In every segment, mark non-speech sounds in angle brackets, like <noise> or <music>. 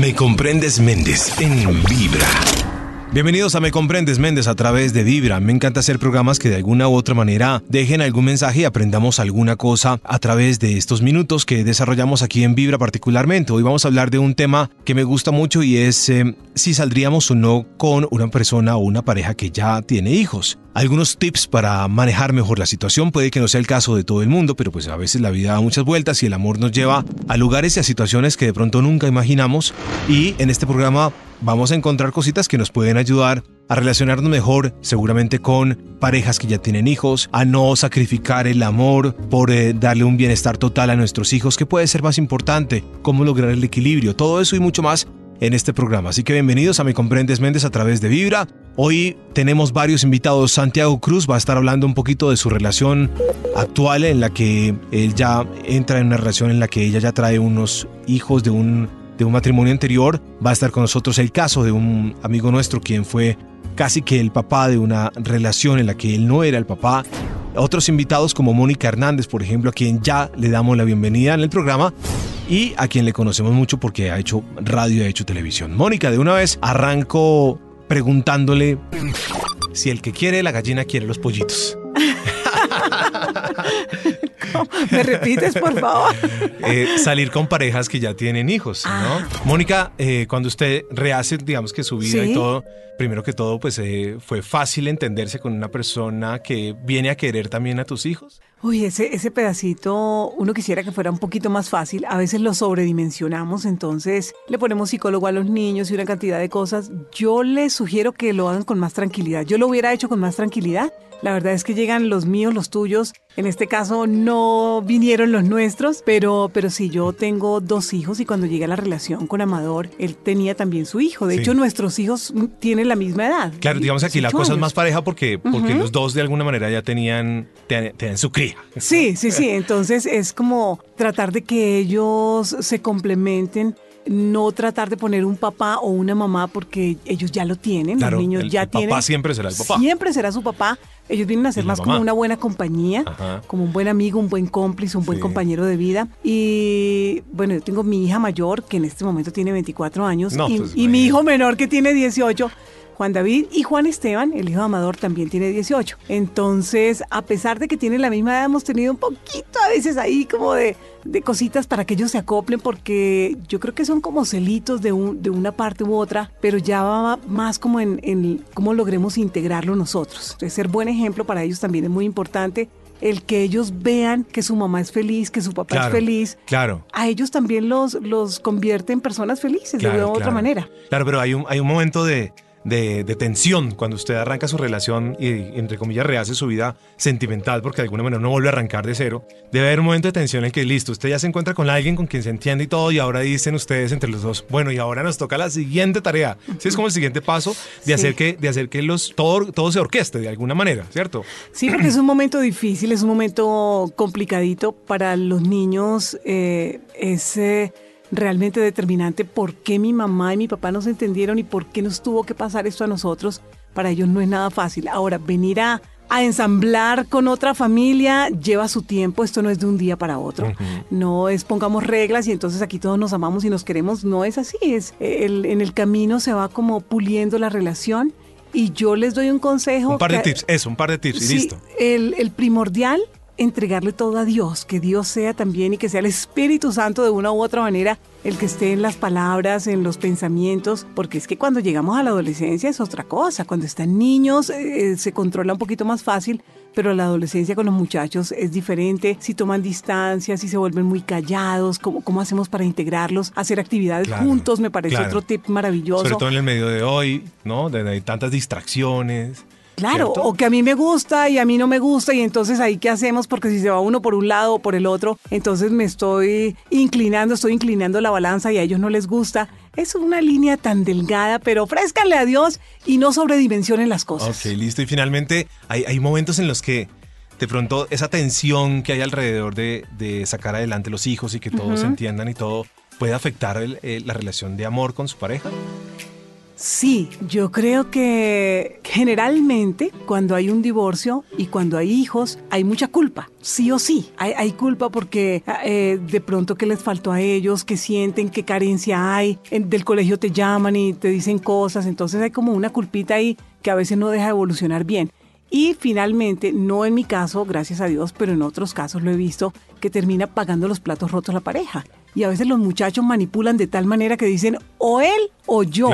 Me comprendes Méndez en Vibra. Bienvenidos a Me Comprendes Méndez a través de Vibra. Me encanta hacer programas que de alguna u otra manera dejen algún mensaje y aprendamos alguna cosa a través de estos minutos que desarrollamos aquí en Vibra particularmente. Hoy vamos a hablar de un tema que me gusta mucho y es eh, si saldríamos o no con una persona o una pareja que ya tiene hijos. Algunos tips para manejar mejor la situación puede que no sea el caso de todo el mundo, pero pues a veces la vida da muchas vueltas y el amor nos lleva a lugares y a situaciones que de pronto nunca imaginamos y en este programa vamos a encontrar cositas que nos pueden ayudar a relacionarnos mejor seguramente con parejas que ya tienen hijos, a no sacrificar el amor por eh, darle un bienestar total a nuestros hijos, que puede ser más importante, cómo lograr el equilibrio, todo eso y mucho más en este programa. Así que bienvenidos a Me Comprendes Méndez a través de Vibra. Hoy tenemos varios invitados. Santiago Cruz va a estar hablando un poquito de su relación actual en la que él ya entra en una relación en la que ella ya trae unos hijos de un de un matrimonio anterior. Va a estar con nosotros el caso de un amigo nuestro quien fue casi que el papá de una relación en la que él no era el papá. Otros invitados como Mónica Hernández, por ejemplo, a quien ya le damos la bienvenida en el programa y a quien le conocemos mucho porque ha hecho radio ha hecho televisión. Mónica, de una vez arranco preguntándole si el que quiere la gallina quiere los pollitos. <laughs> <laughs> ¿Me repites, por favor? Eh, salir con parejas que ya tienen hijos, ¿no? Ah. Mónica, eh, cuando usted rehace, digamos que su vida Sí. y todo, primero que todo, pues eh, fue fácil entenderse con una persona que viene a querer también a tus hijos. Uy, ese, ese pedacito, uno quisiera que fuera un poquito más fácil. A veces lo sobredimensionamos, entonces le ponemos psicólogo a los niños y una cantidad de cosas. Yo les sugiero que lo hagan con más tranquilidad. Yo lo hubiera hecho con más tranquilidad. La verdad es que llegan los míos, los tuyos. En este caso no vinieron los nuestros, pero, pero sí, yo tengo dos hijos y cuando llegué a la relación con Amador, él tenía también su hijo. De Sí. hecho, nuestros hijos tienen la misma edad. Claro, digamos aquí la 18 cosa es más pareja porque, porque los dos de alguna manera ya tenían, te- tenían su Sí, sí, sí. Entonces es como tratar de que ellos se complementen, no tratar de poner un papá o una mamá porque ellos ya lo tienen. Claro, los niños el- ya el papá tienen. siempre será el papá. Siempre será su papá. Ellos vienen a ser más como una buena compañía, Ajá. como un buen amigo, un buen cómplice, un buen Sí. compañero de vida. Y bueno, yo tengo mi hija mayor que en este momento tiene 24 años No, y, pues, y mi hijo menor que tiene 18. Juan David y Juan Esteban, el hijo de Amador, también tiene 18. Entonces, a pesar de que tienen la misma edad, hemos tenido un poquito a veces ahí como de, de cositas para que ellos se acoplen, porque yo creo que son como celitos de, un- de una parte u otra, pero ya va más como en, en cómo logremos integrarlo nosotros. Entonces, ser buen ejemplo para ellos también es muy importante. El que ellos vean que su mamá es feliz, que su papá Claro, es feliz, Claro. a ellos también los, los convierte en personas felices de Claro, una u otra claro. manera. Claro, pero hay un, hay un momento de, de, de tensión cuando usted arranca su relación y, entre comillas, rehace su vida sentimental porque de alguna manera no vuelve a arrancar de cero. Debe haber un momento de tensión en que, listo, usted ya se encuentra con alguien con quien se entiende y todo y ahora dicen ustedes entre los dos, bueno, y ahora nos toca la siguiente tarea. Sí, es como el siguiente paso de Sí. hacer que, de hacer que los, todo, todo se orqueste de alguna manera, ¿cierto? Sí, porque es un momento difícil, es un momento complicadito para los niños. eh, es eh, realmente determinante por qué mi mamá y mi papá no se entendieron y por qué nos tuvo que pasar esto a nosotros. Para ellos no es nada fácil. Ahora, venir a, a ensamblar con otra familia lleva su tiempo. Esto no es de un día para otro. No es pongamos reglas y entonces aquí todos nos amamos y nos queremos. No es así. Es el- en el camino se va como puliendo la relación. Y yo les doy un consejo. Un par de que- tips, eso, un par de tips y Sí, listo. El, el primordial, entregarle todo a Dios, que Dios sea también y que sea el Espíritu Santo de una u otra manera el que esté en las palabras, en los pensamientos, porque es que cuando llegamos a la adolescencia es otra cosa, cuando están niños eh, se controla un poquito más fácil, pero la adolescencia con los muchachos es diferente, si toman distancia, si se vuelven muy callados, cómo, cómo hacemos para integrarlos, hacer actividades Claro, juntos, me parece claro. otro tip maravilloso. Sobre todo en el medio de hoy, ¿no? De, de tantas distracciones. Claro, ¿cierto? o que a mí me gusta y a mí no me gusta y entonces ahí qué hacemos porque si se va uno por un lado o por el otro, entonces me estoy inclinando, estoy inclinando la balanza y a ellos no les gusta. Es una línea tan delgada, pero ofrézcanle a Dios y no sobredimensionen las cosas. Ok, listo. Y finalmente, hay, hay momentos en los que de pronto esa tensión que hay alrededor de, de sacar adelante los hijos y que todos se entiendan y todo, puede afectar el- la relación de amor con su pareja. Sí, yo creo que generalmente cuando hay un divorcio y cuando hay hijos hay mucha culpa, sí o sí. Hay, culpa porque eh, de pronto que les faltó a ellos, que sienten qué carencia hay, del colegio te llaman y te dicen cosas, entonces hay como una culpita ahí que a veces no deja de evolucionar bien. Y finalmente, no en mi caso, gracias a Dios, pero en otros casos lo he visto, que termina pagando los platos rotos la pareja. Y a veces los muchachos manipulan de tal manera que dicen o él o yo.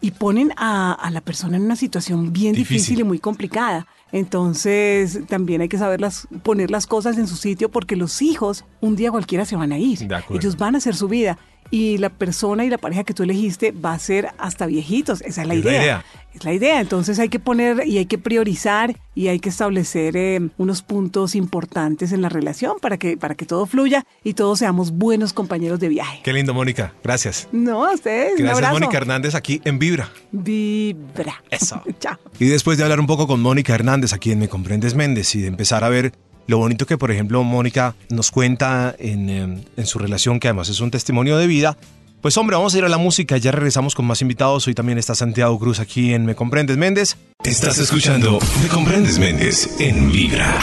Y ponen a, la persona en una situación bien difícil. y muy complicada. Entonces también hay que saber poner las cosas en su sitio porque los hijos un día cualquiera se van a ir. Ellos van a hacer su vida y la persona y la pareja que tú elegiste va a ser hasta viejitos. Esa es la, idea. Es la idea. Entonces hay que poner y hay que priorizar y hay que establecer eh, unos puntos importantes en la relación para que, para que todo fluya y todos seamos buenos compañeros de viaje. Qué lindo, Mónica. Gracias. No, a ustedes. Gracias, Mónica Hernández, aquí en Vibra. Vibra. Eso. <laughs> Chao. Y después de hablar un poco con Mónica Hernández, aquí en Me Comprendes Méndez, y de empezar a ver lo bonito que, por ejemplo, Mónica nos cuenta em, en, su relación, que además es un testimonio de vida. Pues hombre, vamos a ir a la música, ya regresamos con más invitados. Hoy también está Santiago Cruz aquí en Me Comprendes Méndez. Estás escuchando Me Comprendes Méndez en Vibra.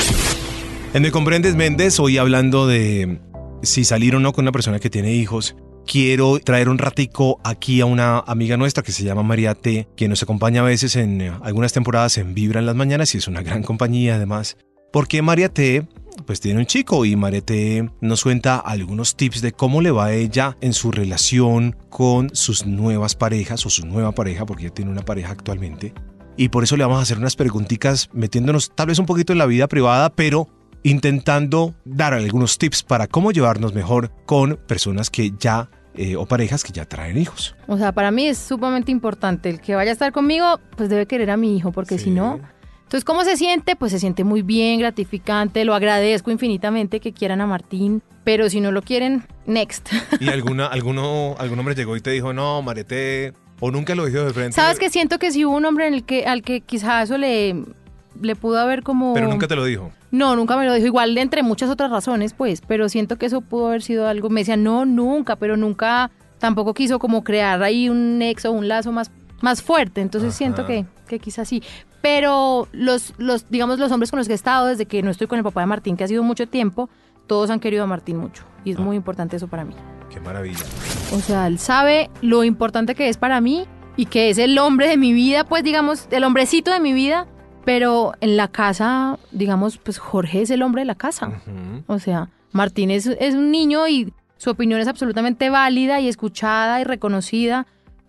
En Me Comprendes Méndez, hoy hablando de si salir o no con una persona que tiene hijos. Quiero traer un ratico aquí a una amiga nuestra que se llama María T, quien nos acompaña a veces en eh, algunas temporadas en Vibra en las mañanas y es una gran compañía además. Porque María T pues tiene un chico y María T nos cuenta algunos tips de cómo le va a ella en su relación con sus nuevas parejas o su nueva pareja, porque ella tiene una pareja actualmente. Y por eso le vamos a hacer unas preguntitas metiéndonos tal vez un poquito en la vida privada, pero intentando dar algunos tips para cómo llevarnos mejor con personas que ya eh, o parejas que ya traen hijos. O sea, para mí es sumamente importante el que vaya a estar conmigo, pues debe querer a mi hijo, porque si no, entonces, ¿cómo se siente? Pues se siente muy bien, gratificante, lo agradezco infinitamente que quieran a Martín, pero si no lo quieren, next. ¿Y <laughs> alguna, alguno, algún hombre llegó y te dijo, no, Marete, o nunca lo dijo de frente? Sabes que siento que si hubo un hombre en el que, al que quizá eso le, le pudo haber como... Pero nunca te lo dijo. No, nunca me lo dijo. Igual de entre muchas otras razones, pues, pero siento que eso pudo haber sido algo. Me decía, no, nunca, pero nunca tampoco quiso como crear ahí un nexo, un lazo más, más fuerte. Entonces siento que, que quizás sí. Pero los, los, digamos, los hombres con los que he estado desde que no estoy con el papá de Martín, que ha sido mucho tiempo, todos han querido a Martín mucho. Y es ah. muy importante eso para mí. Qué maravilla. O sea, él sabe lo importante que es para mí y que es el hombre de mi vida, pues digamos, el hombrecito de mi vida. Pero en la casa, digamos, pues Jorge es el hombre de la casa. O sea, Martín es, es un niño y su opinión es absolutamente válida y escuchada y reconocida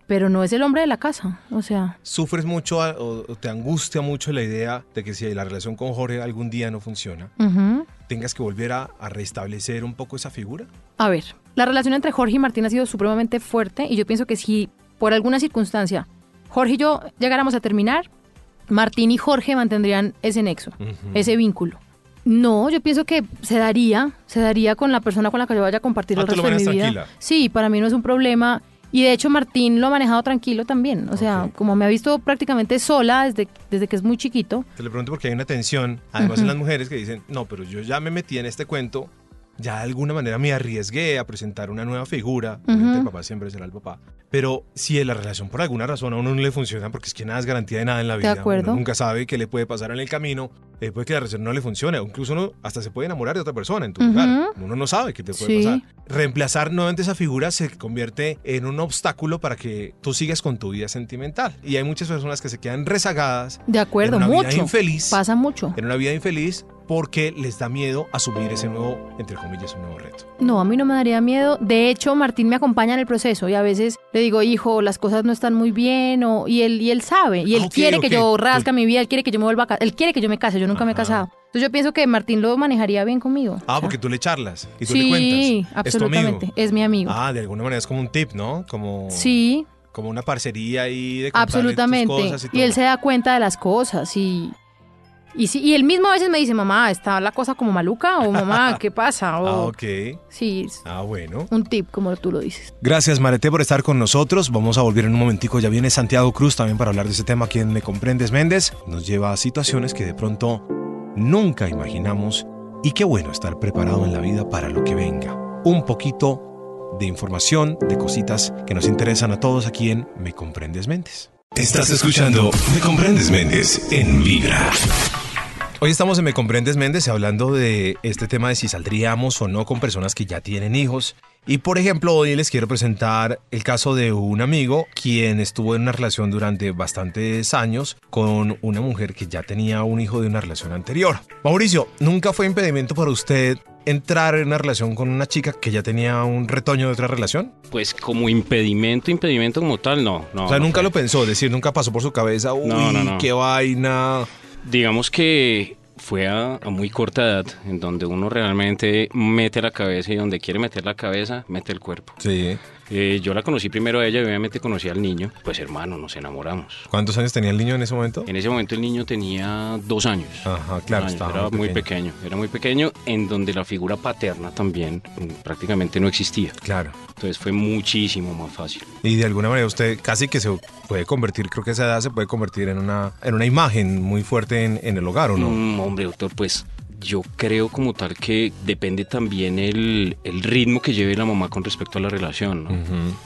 pero no es el hombre de la casa, o sea. ¿Sufres mucho o te angustia mucho la idea de que si la relación con Jorge algún día no funciona, tengas que volver a, restablecer un poco esa figura? A ver, la relación entre Jorge y Martín ha sido supremamente fuerte y yo pienso que si por alguna circunstancia Jorge y yo llegáramos a terminar, Martín y Jorge mantendrían ese nexo, ese vínculo. No, yo pienso que se daría, se daría con la persona con la que yo vaya a compartir ah, el resto de mi vida. Sí, para mí no es un problema. Y de hecho Martín lo ha manejado tranquilo también. O sea, como me ha visto prácticamente sola desde, desde que es muy chiquito. Te lo pregunto porque hay una tensión, además en las mujeres que dicen, no, pero yo ya me metí en este cuento, ya de alguna manera me arriesgué a presentar una nueva figura. El papá siempre será el papá. Pero si la relación por alguna razón a uno no le funciona, porque es que nada es garantía de nada en la vida. De acuerdo. Uno nunca sabe qué le puede pasar en el camino. Eh, puede que la relación no le funcione. O incluso uno hasta se puede enamorar de otra persona en tu lugar. Uno no sabe qué te puede pasar. Reemplazar nuevamente esa figura se convierte en un obstáculo para que tú sigas con tu vida sentimental. Y hay muchas personas que se quedan rezagadas. De acuerdo, en una mucho. Vida infeliz. Pasa mucho. En una vida infeliz porque les da miedo asumir ese nuevo, entre comillas, un nuevo reto. No, a mí no me daría miedo. De hecho, Martín me acompaña en el proceso y a veces le digo, hijo, las cosas no están muy bien, o, y, él, y él sabe, y él ah, quiere que yo rasca mi vida, él quiere que yo me vuelva a casar, él quiere que yo me case, yo nunca me he casado. Entonces yo pienso que Martín lo manejaría bien conmigo. Ah, porque tú le charlas y tú sí, le cuentas. Sí, absolutamente. ¿Es, mi amigo. Ah, de alguna manera es como un tip, ¿no? Como... Sí. Como una parcería ahí de Absolutamente. Cosas y, y él se da cuenta de las cosas y y, sí, y él mismo a veces me dice, mamá, ¿está la cosa como maluca? O mamá, <laughs> ¿qué pasa? ah, ok. Sí. Ah, bueno. Un tip, como tú lo dices. Gracias, Marete, por estar con nosotros. Vamos a volver en un momentico. Ya viene Santiago Cruz también para hablar de ese tema. Quien me comprendes, Méndez, nos lleva a situaciones que de pronto nunca imaginamos. Y qué bueno estar preparado en la vida para lo que venga. Un poquito de información, de cositas que nos interesan a todos aquí en Me Comprendes Méndez. Estás escuchando Me Comprendes Méndez en Vibra. Hoy estamos en Me Comprendes Méndez hablando de este tema de si saldríamos o no con personas que ya tienen hijos. Y por ejemplo, hoy les quiero presentar el caso de un amigo quien estuvo en una relación durante bastantes años con una mujer que ya tenía un hijo de una relación anterior. Mauricio, ¿nunca fue impedimento para usted entrar en una relación con una chica que ya tenía un retoño de otra relación? Pues como impedimento, impedimento como tal, no. no o sea, no nunca fue. lo pensó, es decir, nunca pasó por su cabeza, uy, No, no, no. qué vaina. Digamos que fue a, muy corta edad, en donde uno realmente mete la cabeza y donde quiere meter la cabeza, mete el cuerpo. Sí. Eh, yo la conocí primero a ella y obviamente conocí al niño. Pues hermano, nos enamoramos. ¿Cuántos años tenía el niño en ese momento? En ese momento el niño tenía dos años. Ajá, claro, años, estaba era muy pequeño. pequeño. Era muy pequeño, en donde la figura paterna también mm, prácticamente no existía. Claro. Entonces fue muchísimo más fácil. Y de alguna manera usted casi que se puede convertir, creo que esa edad se puede convertir en una, en una imagen muy fuerte en, en el hogar, ¿o no? Mm, hombre, doctor, pues yo creo como tal que depende también el, el ritmo que lleve la mamá con respecto a la relación, ¿no?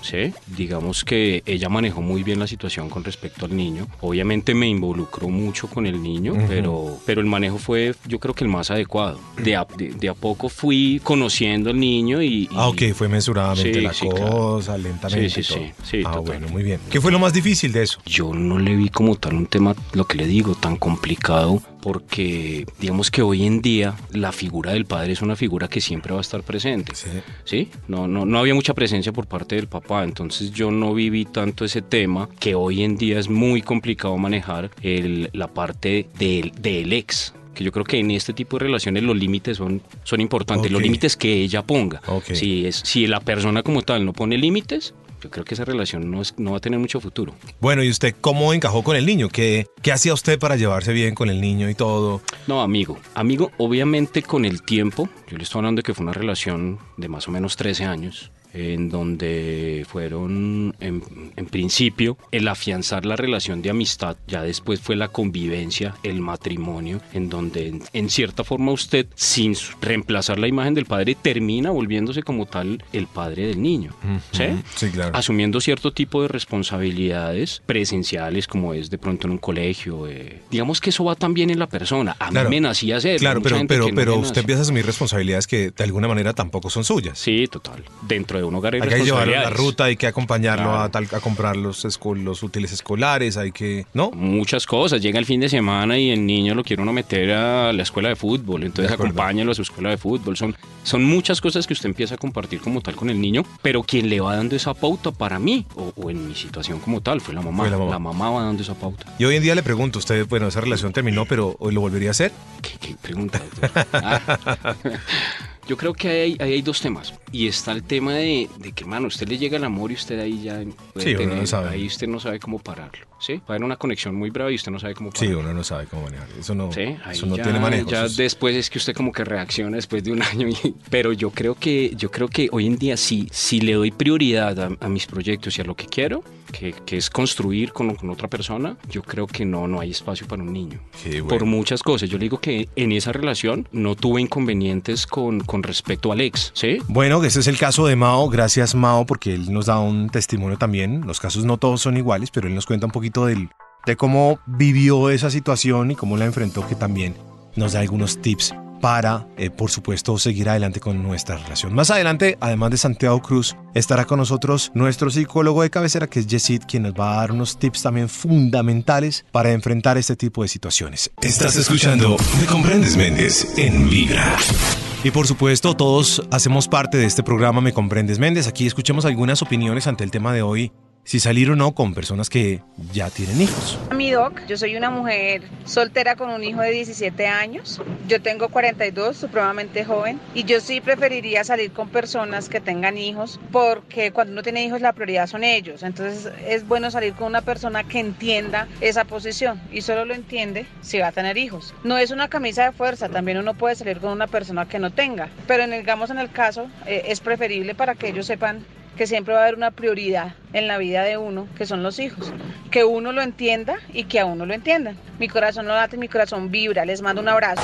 Sí, digamos que ella manejó muy bien la situación con respecto al niño. Obviamente me involucró mucho con el niño, pero, pero el manejo fue yo creo que el más adecuado. De a, de, de a poco fui conociendo al niño y... y- Ah, ok, fue mesuradamente Sí, la sí, claro. cosa, lentamente. Sí, sí, y todo. sí, sí, ah, total. bueno, muy bien. ¿Qué fue lo más difícil de eso? Yo no le vi como tal un tema, lo que le digo, tan complicado, porque digamos que hoy en día la figura del padre es una figura que siempre va a estar presente. Sí. ¿Sí? No, no, no había mucha presencia por parte del papá, entonces yo no viví tanto ese tema que hoy en día es muy complicado manejar el- la parte del, del ex. Que yo creo que en este tipo de relaciones los límites son, son importantes, los límites que ella ponga. Ok. Si, es, si la persona como tal no pone límites, yo creo que esa relación no, es- no va a tener mucho futuro. Bueno, ¿y usted cómo encajó con el niño? ¿Qué, ¿Qué hacía usted para llevarse bien con el niño y todo? No, amigo. Amigo, obviamente con el tiempo, yo le estoy hablando de que fue una relación de más o menos 13 años, en donde fueron, en, en principio, el afianzar la relación de amistad, ya después fue la convivencia, el matrimonio, en donde en, en cierta forma usted, sin reemplazar la imagen del padre, termina volviéndose como tal el padre del niño. ¿Sí? Sí, claro. asumiendo cierto tipo de responsabilidades presenciales como es de pronto en un colegio. eh, Digamos que eso va también en la persona. A Claro. mí me nacía hacer. Claro, pero, pero, pero usted empieza a asumir responsabilidades que de alguna manera tampoco son suyas. Sí, total. Dentro de un hogar hay, Hay que llevarlo a la ruta, hay que acompañarlo Claro. a, tal, a comprar los, útiles escolares, hay que... ¿No? Muchas cosas. Llega el fin de semana y el niño lo quiere uno meter a la escuela de fútbol. Entonces acompáñalo a su escuela de fútbol. Son, son muchas cosas que usted empieza a compartir como tal con el niño. Pero quien le va dando esa pauta para mí, o, o en mi situación como tal, fue la mamá. Fue la mamá. va dando esa pauta. Y hoy en día le pregunto, usted, bueno, esa relación terminó, pero ¿hoy lo volvería a hacer? ¿Qué, qué pregunta? <laughs> Yo creo que ahí hay, hay dos temas. Y está el tema de, de que, hermano, usted le llega el amor y usted ahí ya puede Sí, uno no sabe. ahí usted no sabe cómo pararlo. ¿Sí? Va a haber una conexión muy brava y usted no sabe cómo Sí, uno no sabe cómo manejar. Eso no, Sí, eso no ya, tiene manejo. ya eso después es que usted como que reacciona después de un <laughs> año. y- pero yo creo que yo creo que hoy en día sí, si le doy prioridad a, a mis proyectos y a lo que quiero, que, que es construir con, con otra persona, yo creo que no, no hay espacio para un niño. Bueno. Por muchas cosas. Yo le digo que en esa relación no tuve inconvenientes con, con respecto al ex, ¿sí? Bueno, ese es el caso de Mao. Gracias, Mao, porque él nos da un testimonio también. Los casos no todos son iguales, pero él nos cuenta un poquito del, de cómo vivió esa situación y cómo la enfrentó, que también nos da algunos tips para, eh, por supuesto, seguir adelante con nuestra relación. Más adelante, además de Santiago Cruz, estará con nosotros nuestro psicólogo de cabecera, que es Yesid, quien nos va a dar unos tips también fundamentales para enfrentar este tipo de situaciones. Estás escuchando Me Comprendes Méndez en Vibra. Y por supuesto, todos hacemos parte de este programa Me Comprendes Méndez. Aquí escuchemos algunas opiniones ante el tema de hoy, si salir o no con personas que ya tienen hijos. Mi doc, yo soy una mujer soltera con un hijo de 17 años. Yo tengo 42, supremamente joven. Y yo sí preferiría salir con personas que tengan hijos porque cuando uno tiene hijos la prioridad son ellos. Entonces es bueno salir con una persona que entienda esa posición y solo lo entiende si va a tener hijos. No es una camisa de fuerza, también uno puede salir con una persona que no tenga. Pero en el, digamos en el caso eh, es preferible para que ellos sepan que siempre va a haber una prioridad en la vida de uno, que son los hijos. Que uno lo entienda y que a uno lo entiendan. Mi corazón no late, mi corazón vibra. Les mando un abrazo.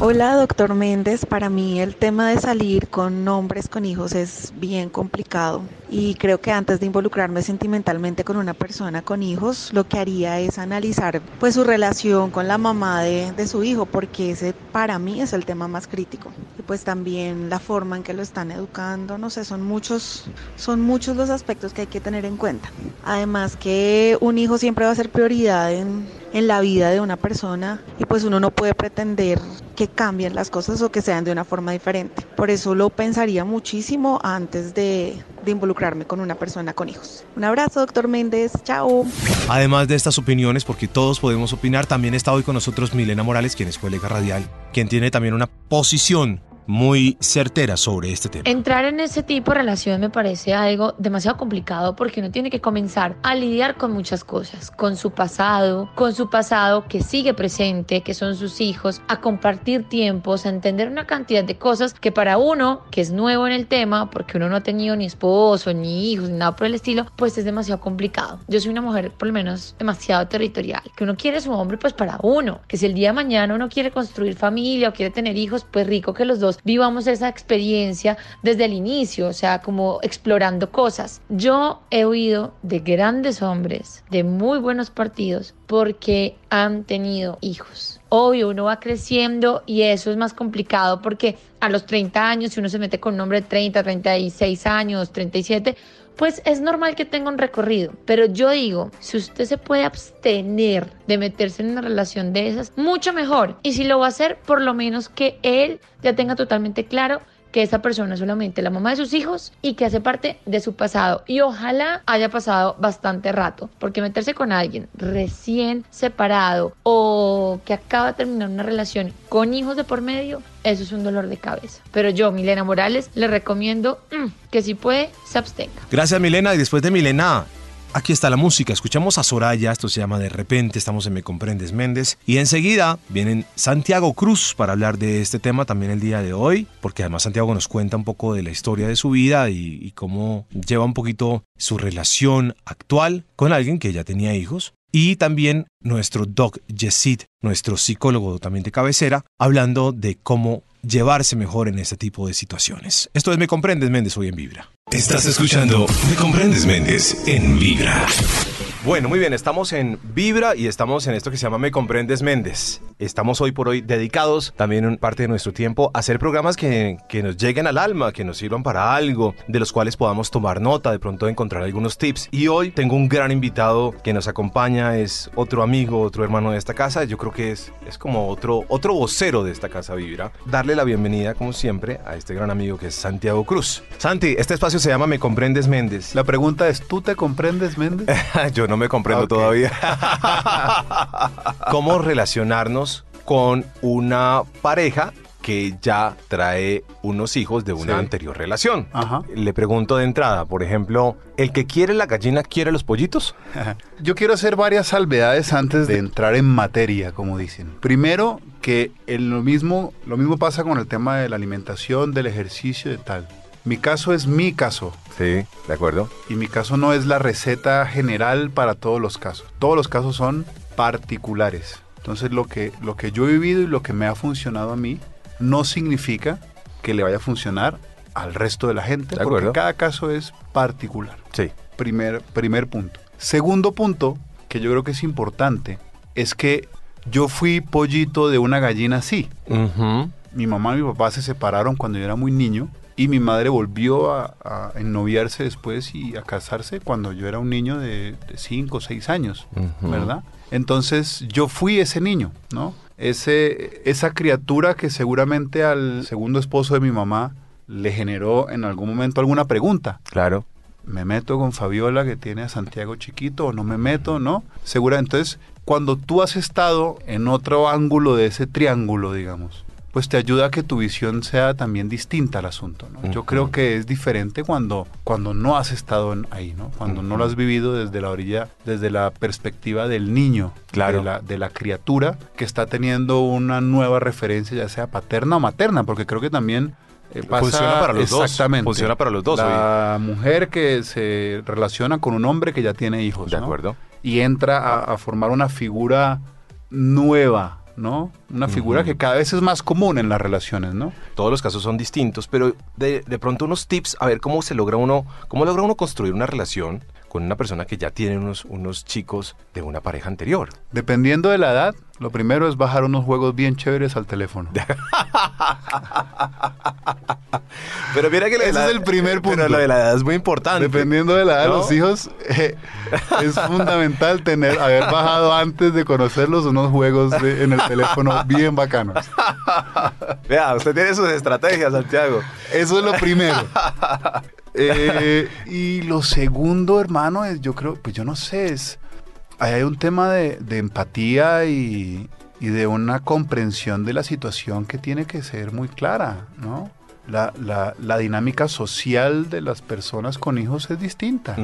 Hola, doctor Méndez. Para mí el tema de salir con hombres con hijos es bien complicado y creo que antes de involucrarme sentimentalmente con una persona con hijos, lo que haría es analizar pues su relación con la mamá de, de su hijo, porque ese para mí es el tema más crítico. Y pues también la forma en que lo están educando, no sé, son muchos, son muchos los aspectos que hay que tener en cuenta. Además que un hijo siempre va a ser prioridad en, en la vida de una persona y pues uno no puede pretender que cambien las cosas o que sean de una forma diferente. Por eso lo pensaría muchísimo antes de, de involucrarme con una persona con hijos. Un abrazo, doctor Méndez. Chao. Además de estas opiniones, porque todos podemos opinar, también está hoy con nosotros Milena Morales, quien es colega radial, quien tiene también una posición muy certera sobre este tema. Entrar en ese tipo de relación me parece algo demasiado complicado porque uno tiene que comenzar a lidiar con muchas cosas, con su pasado, con su pasado que sigue presente, que son sus hijos, a compartir tiempos, a entender una cantidad de cosas que para uno, que es nuevo en el tema, porque uno no ha tenido ni esposo, ni hijos, ni nada por el estilo, pues es demasiado complicado. Yo soy una mujer, por lo menos, demasiado territorial, que uno quiere su hombre pues para uno, que si el día de mañana uno quiere construir familia o quiere tener hijos, pues rico que los dos vivamos esa experiencia desde el inicio, o sea, como explorando cosas. Yo he oído de grandes hombres, de muy buenos partidos, porque han tenido hijos. Obvio, uno va creciendo y eso es más complicado porque a los 30 años, si uno se mete con un hombre de 30, 36 años, 37, pues es normal que tenga un recorrido. Pero yo digo, si usted se puede abstener de meterse en una relación de esas, mucho mejor. Y si lo va a hacer, por lo menos que él ya tenga totalmente claro que esa persona es solamente la mamá de sus hijos y que hace parte de su pasado. Y ojalá haya pasado bastante rato, porque meterse con alguien recién separado o que acaba de terminar una relación con hijos de por medio, eso es un dolor de cabeza. Pero yo, Milena Morales, le recomiendo mm, que si puede, se abstenga. Gracias Milena y después de Milena, Aquí está la música, escuchamos a Soraya, esto se llama De repente, estamos en Me Comprendes Méndez. Y enseguida vienen Santiago Cruz para hablar de este tema también el día de hoy, porque además Santiago nos cuenta un poco de la historia de su vida y, cómo lleva un poquito su relación actual con alguien que ya tenía hijos. Y también nuestro Doc Yesid, nuestro psicólogo también de cabecera, hablando de cómo llevarse mejor en este tipo de situaciones. Esto es Me Comprendes Méndez hoy en Vibra. Estás escuchando Me Comprendes Méndez en Vibra. Bueno, muy bien, estamos en Vibra y estamos en esto que se llama Me Comprendes Méndez. Estamos hoy por hoy dedicados también en parte de nuestro tiempo a hacer programas que, que nos lleguen al alma, que nos sirvan para algo, de los cuales podamos tomar nota, de pronto encontrar algunos tips. Y hoy tengo un gran invitado que nos acompaña, es otro amigo, otro hermano de esta casa. Yo creo que es, es como otro, otro vocero de esta casa Vibra. Darle la bienvenida, como siempre, a este gran amigo que es Santiago Cruz. Santi, este espacio se llama Me Comprendes Méndez. La pregunta es, ¿tú te comprendes, Méndez? <laughs> Yo no me comprendo todavía. <laughs> ¿Cómo relacionarnos con una pareja que ya trae unos hijos de una Sí. anterior relación? Ajá. Le pregunto de entrada, por ejemplo, ¿el que quiere la gallina quiere los pollitos? <laughs> Yo quiero hacer varias salvedades antes de entrar en materia, como dicen. Primero, que en lo mismo, lo mismo pasa con el tema de la alimentación, del ejercicio y tal. Mi caso es mi caso. Sí, de acuerdo. Y mi caso no es la receta general para todos los casos. Todos los casos son particulares. Entonces lo que, lo que yo he vivido y lo que me ha funcionado a mí no significa que le vaya a funcionar al resto de la gente. De acuerdo. Porque cada caso es particular. Sí. Primer, primer punto. Segundo punto, que yo creo que es importante, es que yo fui pollito de una gallina así. Mi mamá y mi papá se separaron cuando yo era muy niño y mi madre volvió a, a ennoviarse después y a casarse cuando yo era un niño de 5 o 6 años. ¿verdad? Entonces yo fui ese niño, ¿no? Ese, esa criatura que seguramente al segundo esposo de mi mamá le generó en algún momento alguna pregunta. Claro. ¿Me meto con Fabiola que tiene a Santiago chiquito o no me meto? ¿No? Segura. Entonces, cuando tú has estado en otro ángulo de ese triángulo, digamos, pues te ayuda a que tu visión sea también distinta al asunto, ¿no? Yo creo que es diferente cuando, cuando no has estado en- ahí, ¿no? Cuando no lo has vivido desde la orilla, desde la perspectiva del niño, Claro. de, la, de la criatura que está teniendo una nueva referencia, ya sea paterna o materna, porque creo que también eh, pasa Funciona para los dos. exactamente. Funciona para los dos, La mujer que se relaciona con un hombre que ya tiene hijos, De ¿no? acuerdo. Y entra a, a formar una figura nueva ¿no? Una figura que cada vez es más común en las relaciones, ¿no? Todos los casos son distintos, pero de, de pronto unos tips, a ver cómo se logra uno, cómo logra uno construir una relación con una persona que ya tiene unos, unos chicos de una pareja anterior. Dependiendo de la edad, lo primero es bajar unos juegos bien chéveres al teléfono. <laughs> Pero mira que Ese es el primer punto. Pero lo de la edad es muy importante. Dependiendo de la edad de ¿No? los hijos, eh, es fundamental tener, haber bajado antes de conocerlos unos juegos de- en el teléfono bien bacanos. Vea, usted tiene sus estrategias, Santiago. Eso es lo primero. <laughs> Eh, y lo segundo, hermano, es, yo creo, pues yo no sé, es, ahí hay un tema de, de empatía y, y de una comprensión de la situación que tiene que ser muy clara, ¿no? La, la- la dinámica social de las personas con hijos es distinta.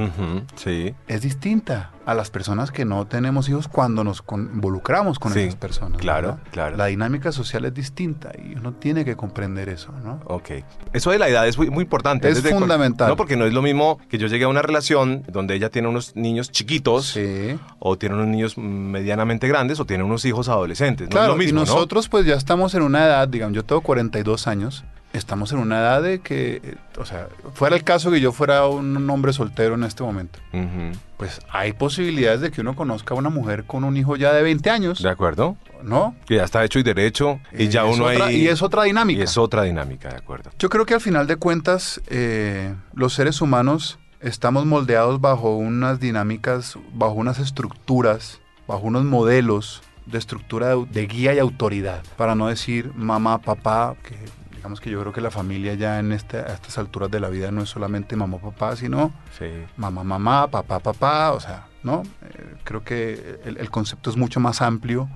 Sí. Es distinta a las personas que no tenemos hijos cuando nos involucramos con Sí, esas personas. claro, ¿verdad? claro. La dinámica social es distinta y uno tiene que comprender eso, ¿no? Ok. Eso de la edad es muy, muy importante. Es Desde fundamental. No, porque no es lo mismo que yo llegue a una relación donde ella tiene unos niños chiquitos Sí. o tiene unos niños medianamente grandes o tiene unos hijos adolescentes. No Claro, es lo mismo, y ¿no? nosotros pues ya estamos en una edad, digamos, yo tengo 42 años, estamos en una edad de que, eh, o sea, fuera el caso que yo fuera un hombre soltero en este momento, Ujú. Pues hay posibilidades de que uno conozca a una mujer con un hijo ya de 20 años, ¿De acuerdo? ¿no? Que ya está hecho y derecho y ya uno otra- ahí... Y es otra dinámica. Y es otra dinámica, de acuerdo. Yo creo que al final de cuentas eh, los seres humanos estamos moldeados bajo unas dinámicas, bajo unas estructuras, bajo unos modelos de estructura de, de guía y autoridad. Para no decir mamá, papá, que digamos que yo creo que la familia ya en este, a estas alturas de la vida no es solamente mamá, papá, sino Sí. mamá, mamá, papá, papá, o sea, ¿no? Eh, creo que el, el concepto es mucho más amplio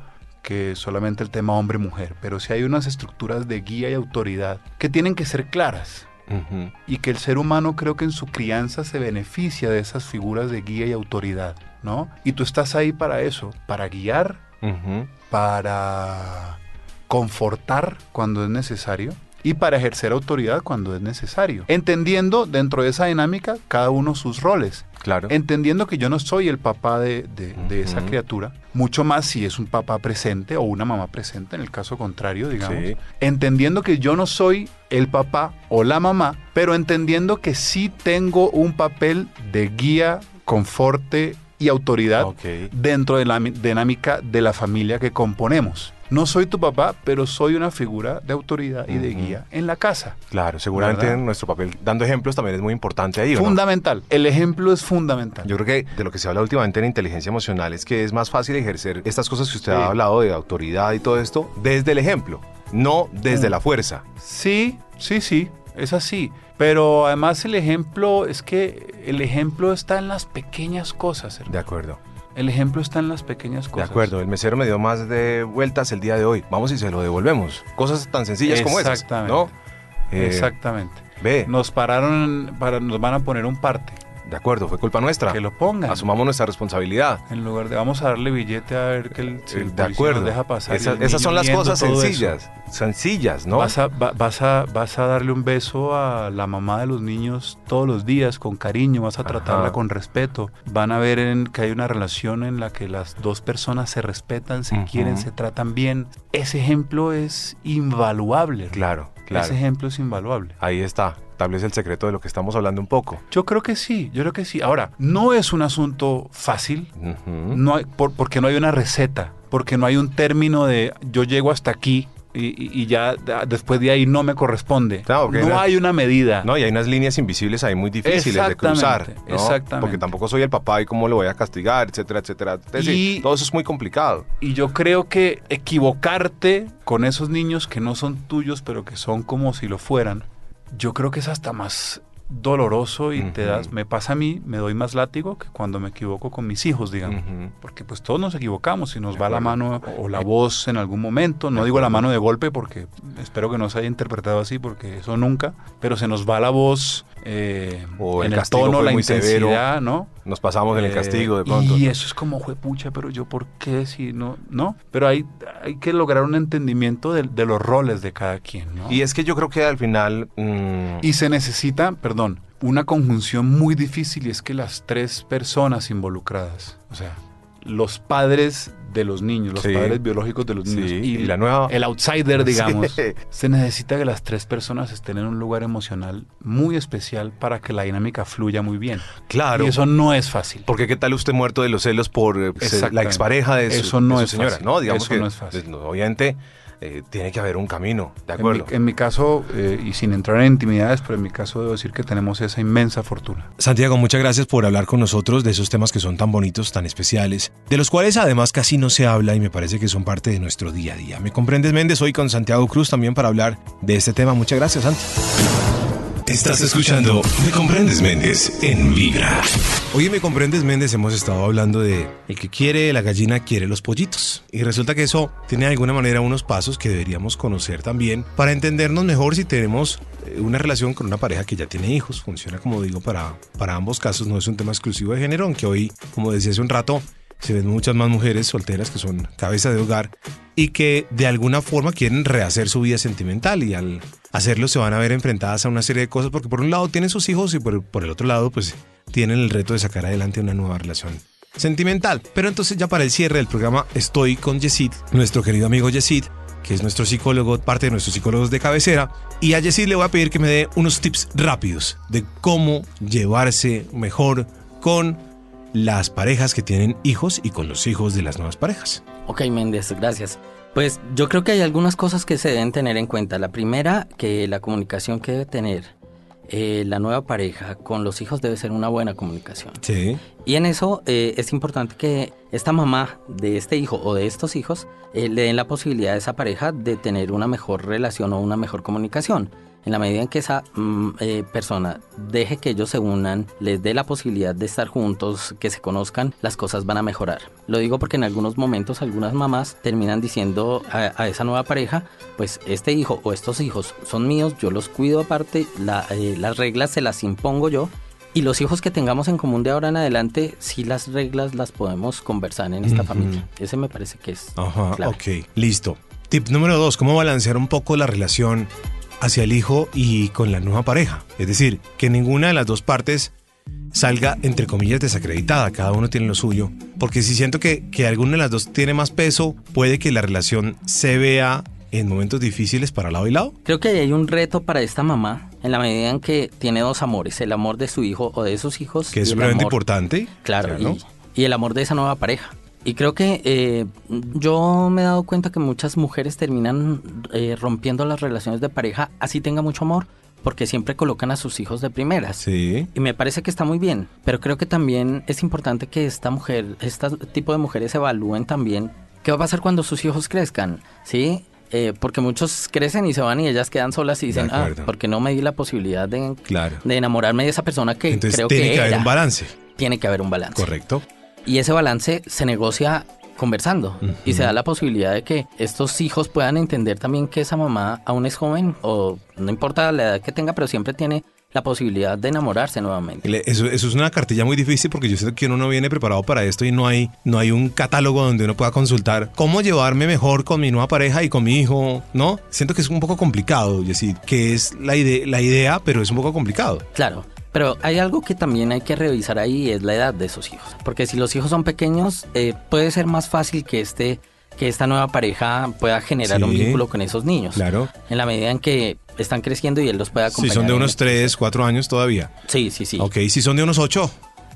que solamente el tema hombre-mujer, pero sí hay unas estructuras de guía y autoridad que tienen que ser claras y que el ser humano creo que en su crianza se beneficia de esas figuras de guía y autoridad, ¿no? Y tú estás ahí para eso, para guiar, para confortar cuando es necesario y para ejercer autoridad cuando es necesario, entendiendo dentro de esa dinámica cada uno sus roles. Claro. Entendiendo que yo no soy el papá de, de- de esa criatura, mucho más si es un papá presente o una mamá presente, en el caso contrario, digamos. Sí. Entendiendo que yo no soy el papá o la mamá, pero entendiendo que sí tengo un papel de guía, conforte y autoridad dentro de la mi- dinámica de la familia que componemos. No soy tu papá, pero soy una figura de autoridad y de guía en la casa. Claro, seguramente ¿Verdad? nuestro papel dando ejemplos también es muy importante ahí. Fundamental. El ejemplo es fundamental. Yo creo que de lo que se habla últimamente en inteligencia emocional es que es más fácil ejercer estas cosas que usted Sí. ha hablado de autoridad y todo esto desde el ejemplo, no desde Mm. la fuerza. Sí, sí, sí, es así. Pero además el ejemplo es que el ejemplo está en las pequeñas cosas. hermano. De acuerdo, El ejemplo está en las pequeñas de cosas. acuerdo. El mesero me dio más de vueltas el día de hoy. Vamos y se lo devolvemos. Cosas tan sencillas como esas, Exactamente. ¿no? Eh, Exactamente. Ve, Nos pararon, para, nos van a poner un parte. De acuerdo, fue culpa nuestra. Que lo pongan. Asumamos nuestra responsabilidad. En lugar de vamos a darle billete a ver que el, si Eh, el de acuerdo. nos deja pasar. Esa- esas son las cosas todo eso. sencillas. Sencillas, ¿no? Vas, a, va- vas, a, vas a darle un beso a la mamá de los niños todos los días con cariño, vas a tratarla Ajá. con respeto. Van a ver en, que hay una relación en la que las dos personas se respetan, se Ujú. quieren, se tratan bien. Ese ejemplo es invaluable. Claro, claro. Ese ejemplo es invaluable. Ahí está. Tal vez el secreto de lo que estamos hablando un poco. Yo creo que sí, yo creo que sí. Ahora, no es un asunto fácil, no hay, por- porque no hay una receta, porque no hay un término de yo llego hasta aquí y, ya después de ahí no me corresponde. Claro, porque no no- hay una medida. No, y hay unas líneas invisibles ahí muy difíciles de cruzar. Exactamente, ¿no? exactamente. Porque tampoco soy el papá y cómo lo voy a castigar, etcétera, etcétera. Es decir, todo eso es muy complicado. Y yo creo que equivocarte con esos niños que no son tuyos, pero que son como si lo fueran, yo creo que es hasta más doloroso y te das, me pasa a mí, me doy más látigo que cuando me equivoco con mis hijos, digamos. Porque pues todos nos equivocamos y nos De va la mano o la voz en algún momento. No De digo la mano de golpe porque espero que no se haya interpretado así porque eso nunca. Pero se nos va la voz eh, O el en el tono, la muy severo. intensidad, ¿no? Nos pasamos en el Eh, castigo de pronto. Y eso es como, pucha, pero yo por qué si no, no. Pero hay, hay que lograr un entendimiento de, de los roles de cada quien, ¿no? Y es que yo creo que al final... mm, Y se necesita, perdón, una conjunción muy difícil y es que las tres personas involucradas, o sea, los padres de los niños, los Sí. padres biológicos de los niños. Sí, y la nueva- El outsider, digamos. Sí. <laughs> Se necesita que las tres personas estén en un lugar emocional muy especial para que la dinámica fluya muy bien. Claro. Y eso no es fácil. Porque qué tal usted muerto de los celos por eh, se- la Exactamente. expareja de su, Eso no de su es señora, fácil. ¿no? Digamos Eso que no es fácil. pues, obviamente eh, tiene que haber un camino, ¿de En mi, acuerdo? en mi caso, eh, y sin entrar en intimidades, pero en mi caso debo decir que tenemos esa inmensa fortuna. Santiago, muchas gracias por hablar con nosotros de esos temas que son tan bonitos, tan especiales, de los cuales además casi no se habla y me parece que son parte de nuestro día a día. ¿Me comprendes, Méndez? Hoy con Santiago Cruz también para hablar de este tema. Muchas gracias, Santi. Estás escuchando Me Comprendes Méndez en Vibra. Hoy en Me Comprendes Méndez hemos estado hablando de el que quiere la gallina quiere los pollitos. Y resulta que eso tiene de alguna manera unos pasos que deberíamos conocer también para entendernos mejor si tenemos eh, una relación con una pareja que ya tiene hijos. Funciona como digo para, para ambos casos, no es un tema exclusivo de género, aunque hoy, como decía hace un rato, se ven muchas más mujeres solteras que son cabeza de hogar y que de alguna forma quieren rehacer su vida sentimental y al hacerlo se van a ver enfrentadas a una serie de cosas porque por un lado tienen sus hijos y por, por el otro lado pues tienen el reto de sacar adelante una nueva relación sentimental. Pero entonces ya para el cierre del programa estoy con Yesid, nuestro querido amigo Yesid, que es nuestro psicólogo, parte de nuestros psicólogos de cabecera. Y a Yesid le voy a pedir que me dé unos tips rápidos de cómo llevarse mejor con las parejas que tienen hijos y con los hijos de las nuevas parejas. Ok, Méndez, gracias. Pues yo creo que hay algunas cosas que se deben tener en cuenta. La primera, que la comunicación que debe tener eh, la nueva pareja con los hijos debe ser una buena comunicación. Sí. Y en eso eh, es importante que esta mamá de este hijo o de estos hijos eh, le den la posibilidad a esa pareja de tener una mejor relación o una mejor comunicación. En la medida en que esa mm, eh, persona deje que ellos se unan, les dé la posibilidad de estar juntos, que se conozcan, las cosas van a mejorar. Lo digo porque en algunos momentos algunas mamás terminan diciendo a, a esa nueva pareja, pues este hijo o estos hijos son míos, yo los cuido aparte, la, eh, las reglas se las impongo yo y los hijos que tengamos en común de ahora en adelante, sí las reglas las podemos conversar en esta Ujú. familia. Ese me parece que es Ajá, clave. ok, listo. Tip número dos, ¿cómo balancear un poco la relación hacia el hijo y con la nueva pareja? Es decir, que ninguna de las dos partes salga, entre comillas, desacreditada, cada uno tiene lo suyo, porque si siento que, que alguna de las dos tiene más peso, puede que la relación se vea en momentos difíciles para lado y lado. Creo que ahí hay un reto para esta mamá en la medida en que tiene dos amores, el amor de su hijo o de sus hijos. Que es amor- importante. Claro, Claro. Y, y el amor de esa nueva pareja. Y creo que eh, yo me he dado cuenta que muchas mujeres terminan eh, rompiendo las relaciones de pareja, así tenga mucho amor, porque siempre colocan a sus hijos de primeras. Sí. Y me parece que está muy bien, pero creo que también es importante que esta mujer, este tipo de mujeres evalúen también qué va a pasar cuando sus hijos crezcan, ¿sí? Eh, porque muchos crecen y se van y ellas quedan solas y dicen, ah, porque no me di la posibilidad de, Claro. de enamorarme de esa persona que Entonces creo tiene que, que, haber era". un balance. Tiene que haber un balance. Correcto. Y ese balance se negocia conversando y se da la posibilidad de que estos hijos puedan entender también que esa mamá aún es joven o no importa la edad que tenga, pero siempre tiene la posibilidad de enamorarse nuevamente. Eso, eso es una cartilla muy difícil porque yo siento que uno no viene preparado para esto y no hay, no hay un catálogo donde uno pueda consultar cómo llevarme mejor con mi nueva pareja y con mi hijo, ¿no? Siento que es un poco complicado, decir, que es la, ide- la idea, pero es un poco complicado. Claro, pero hay algo que también hay que revisar ahí es la edad de esos hijos. Porque si los hijos son pequeños, eh, puede ser más fácil que este que esta nueva pareja pueda generar un vínculo con esos niños. Claro. En la medida en que están creciendo y él los pueda Si acompañar. son de unos este- 3, 4 años todavía. Sí, sí, sí. Ok, si son de unos 8,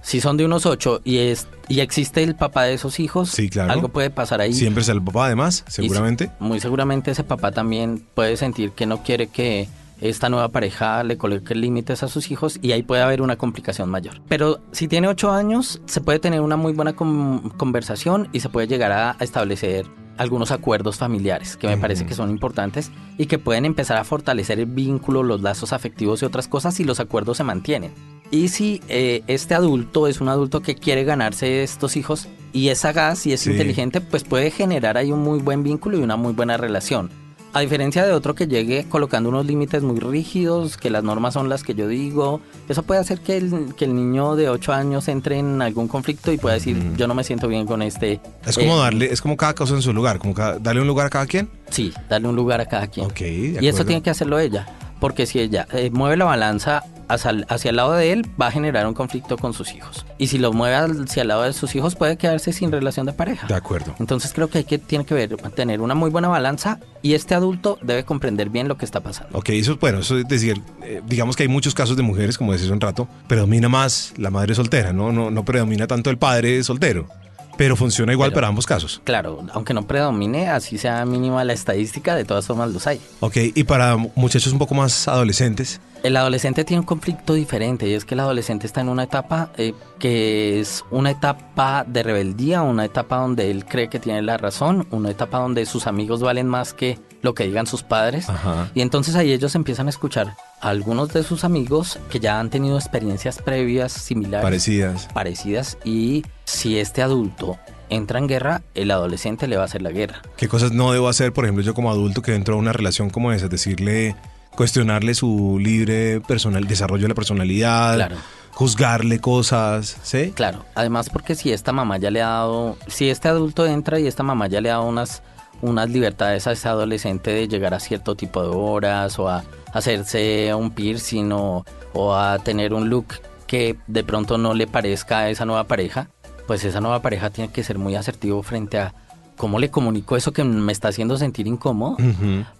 Si son de unos ocho y es y existe el papá de esos hijos, Sí, claro. algo puede pasar ahí. siempre es el papá además, seguramente. muy seguramente ese papá también puede sentir que no quiere que esta nueva pareja le coloque límites a sus hijos y ahí puede haber una complicación mayor. Pero si tiene ocho años, se puede tener una muy buena conversación y se puede llegar a, establecer algunos acuerdos familiares que me parece que son importantes y que pueden empezar a fortalecer el vínculo, los lazos afectivos y otras cosas si los acuerdos se mantienen. Y si eh, este adulto es un adulto que quiere ganarse estos hijos y es sagaz y es Sí. inteligente, pues puede generar ahí un muy buen vínculo y una muy buena relación. A diferencia de otro que llegue colocando unos límites muy rígidos, que las normas son las que yo digo, eso puede hacer que el, que el niño de 8 años entre en algún conflicto y pueda decir, yo no me siento bien con este. Es como eh, darle, es como cada cosa en su lugar, como cada- darle un lugar a cada quien. Sí, darle un lugar a cada quien. Ok, de Y eso tiene que hacerlo ella, porque si ella eh, mueve la balanza hacia, hacia, el lado de él, va a generar un conflicto con sus hijos. Y si lo mueve hacia el lado de sus hijos, puede quedarse sin relación de pareja. De acuerdo. Entonces creo que hay que, tiene que ver, tener una muy buena balanza y este adulto debe comprender bien lo que está pasando. Ok, eso, bueno, eso es decir, eh, digamos que hay muchos casos de mujeres, como decías un rato, predomina más la madre soltera, ¿no? No, no predomina tanto el padre soltero. Pero funciona igual para ambos casos. Claro, aunque no predomine, así sea mínima la estadística, de todas formas los hay. Ok, y para muchachos un poco más adolescentes. El adolescente tiene un conflicto diferente y es que el adolescente está en una etapa eh, que es una etapa de rebeldía, una etapa donde él cree que tiene la razón, una etapa donde sus amigos valen más que lo que digan sus padres. Y entonces ahí ellos empiezan a escuchar algunos de sus amigos que ya han tenido experiencias previas similares. Parecidas. Parecidas y si este adulto entra en guerra, el adolescente le va a hacer la guerra. ¿Qué cosas no debo hacer, por ejemplo, yo como adulto que dentro de una relación como esa? Decirle, cuestionarle su libre personal, desarrollo de la personalidad. Juzgarle cosas, ¿sí? Claro, además porque si esta mamá ya le ha dado, si este adulto entra y esta mamá ya le ha dado unas, unas libertades a ese adolescente de llegar a cierto tipo de horas o a hacerse un piercing o, o a tener un look que de pronto no le parezca a esa nueva pareja, pues esa nueva pareja tiene que ser muy asertivo frente a cómo le comunico eso que me está haciendo sentir incómodo.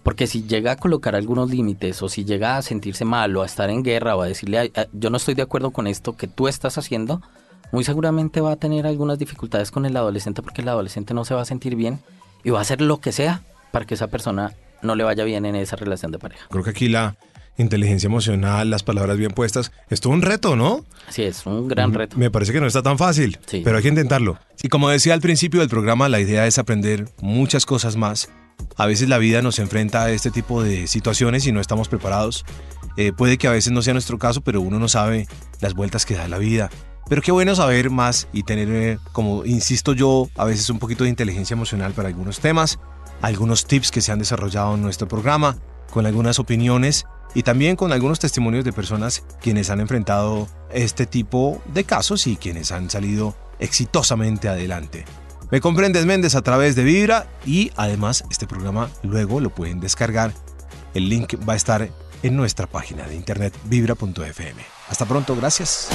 Porque si llega a colocar algunos límites o si llega a sentirse mal o a estar en guerra o a decirle yo no estoy de acuerdo con esto que tú estás haciendo, muy seguramente va a tener algunas dificultades con el adolescente porque el adolescente no se va a sentir bien y va a hacer lo que sea para que esa persona no le vaya bien en esa relación de pareja. Creo que aquí la inteligencia emocional, las palabras bien puestas. Es todo un reto, ¿no? Sí, es un gran reto. Me parece que no está tan fácil, pero hay que intentarlo. Y como decía al principio del programa, la idea es aprender muchas cosas más. A veces la vida nos enfrenta a este tipo de situaciones y no estamos preparados. Eh, puede que a veces no sea nuestro caso, pero uno no sabe las vueltas que da la vida. Pero qué bueno saber más y tener, eh, como insisto yo, a veces un poquito de inteligencia emocional para algunos temas, algunos tips que se han desarrollado en nuestro programa, con algunas opiniones y también con algunos testimonios de personas quienes han enfrentado este tipo de casos y quienes han salido exitosamente adelante. Me comprendes Méndez a través de Vibra y además este programa luego lo pueden descargar. El link va a estar en nuestra página de internet vibra.fm. Hasta pronto, gracias.